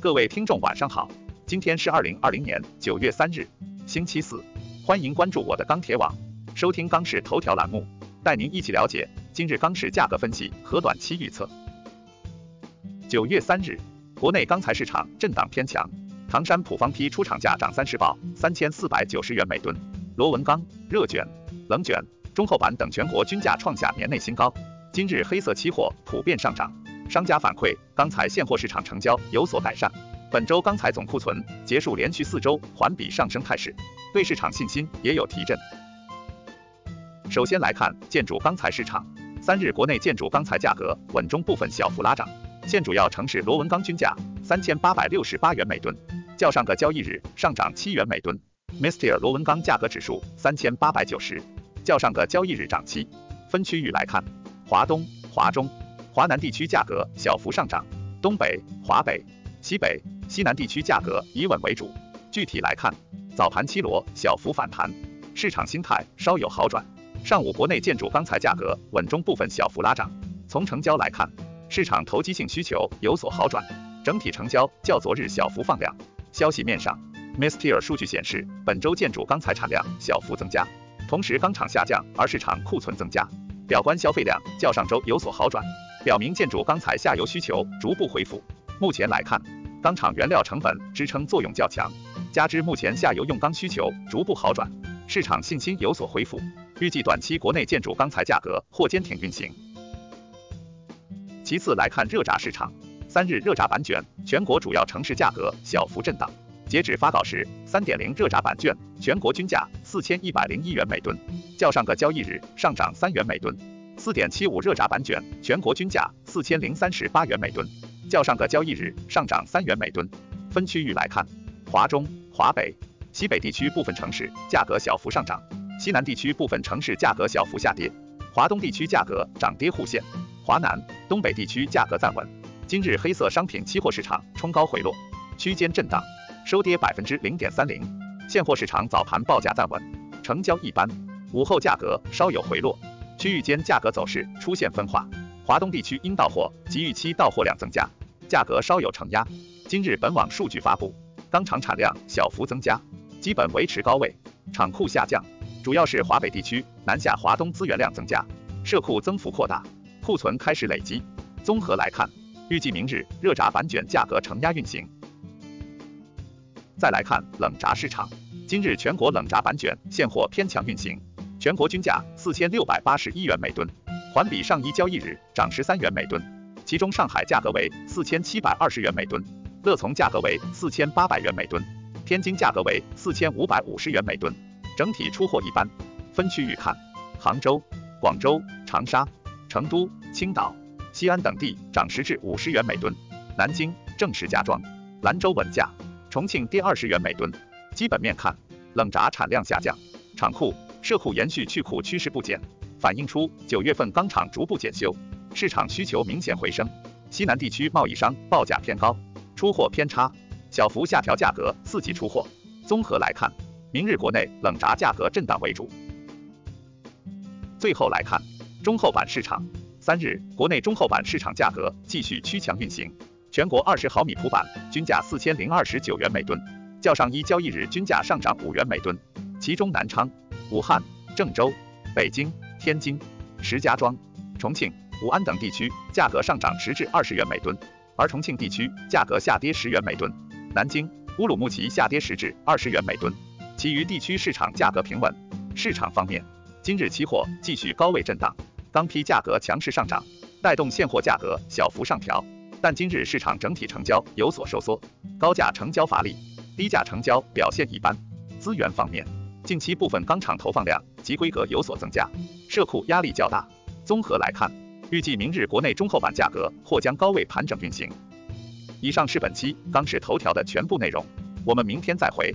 各位听众晚上好，今天是二零二零年九月三日，星期四，欢迎关注我的钢铁网，收听钢市头条栏目，带您一起了解今日钢市价格分析和短期预测。九月三日，国内钢材市场震荡偏强，唐山普方坯出厂价涨三十报三千四百九十元每吨，螺纹钢、热卷、冷卷、中厚板等全国均价创下年内新高。今日黑色期货普遍上涨。商家反馈，钢材现货市场成交有所改善。本周钢材总库存结束连续四周环比上升态势，对市场信心也有提振。首先来看建筑钢材市场，三日国内建筑钢材价格稳中部分小幅拉涨，现主要城市螺纹钢均价三千八百六十八元每吨，较上个交易日上涨七元每吨。m i s t e r 螺纹钢价格指数三千八百九十，较上个交易日涨七。分区域来看，华东、华中。华南地区价格小幅上涨，东北、华北、西北、西南地区价格以稳为主。具体来看，早盘七螺小幅反弹，市场心态稍有好转。上午国内建筑钢材价格稳中部分小幅拉涨。从成交来看，市场投机性需求有所好转，整体成交较昨日小幅放量。消息面上，Mister 数据显示，本周建筑钢材产量小幅增加，同时钢厂下降而市场库存增加，表观消费量较上周有所好转。表明建筑钢材下游需求逐步恢复。目前来看，钢厂原料成本支撑作用较强，加之目前下游用钢需求逐步好转，市场信心有所恢复，预计短期国内建筑钢材价格或坚挺运行。其次来看热轧市场，三日热轧板卷全国主要城市价格小幅震荡，截止发稿时，三点零热轧板卷全国均价四千一百零一元每吨，较上个交易日上涨三元每吨。四点七五热轧板卷全国均价四千零三十八元每吨，较上个交易日上涨三元每吨。分区域来看，华中、华北、西北地区部分城市价格小幅上涨，西南地区部分城市价格小幅下跌，华东地区价格涨跌互现，华南、东北地区价格暂稳。今日黑色商品期货市场冲高回落，区间震荡，收跌百分之零点三零。现货市场早盘报价暂稳，成交一般，午后价格稍有回落。区域间价格走势出现分化，华东地区因到货及预期到货量增加，价格稍有承压。今日本网数据发布，钢厂产量小幅增加，基本维持高位，厂库下降，主要是华北地区南下华东资源量增加，社库增幅扩大，库存开始累积。综合来看，预计明日热轧板卷价格承压运行。再来看冷轧市场，今日全国冷轧板卷现货偏强运行。全国均价四千六百八十一元每吨，环比上一交易日涨十三元每吨。其中上海价格为四千七百二十元每吨，乐从价格为四千八百元每吨，天津价格为四千五百五十元每吨。整体出货一般。分区域看，杭州、广州、长沙、成都、青岛、西安等地涨十至五十元每吨，南京、正石家庄、兰州稳价，重庆跌二十元每吨。基本面看，冷轧产量下降，厂库。社库延续去库趋势不减，反映出九月份钢厂逐步检修，市场需求明显回升。西南地区贸易商报价偏高，出货偏差，小幅下调价格刺激出货。综合来看，明日国内冷轧价格震荡为主。最后来看中厚板市场，三日国内中厚板市场价格继续趋强运行，全国二十毫米普板均价四千零二十九元每吨，较上一交易日均价上涨五元每吨，其中南昌。武汉、郑州、北京、天津、石家庄、重庆、武安等地区价格上涨十至二十元每吨，而重庆地区价格下跌十元每吨。南京、乌鲁木齐下跌十至二十元每吨，其余地区市场价格平稳。市场方面，今日期货继续高位震荡，钢坯价格强势上涨，带动现货价格小幅上调。但今日市场整体成交有所收缩，高价成交乏力，低价成交表现一般。资源方面。近期部分钢厂投放量及规格有所增加，社库压力较大。综合来看，预计明日国内中厚板价格或将高位盘整运行。以上是本期钢市头条的全部内容，我们明天再会。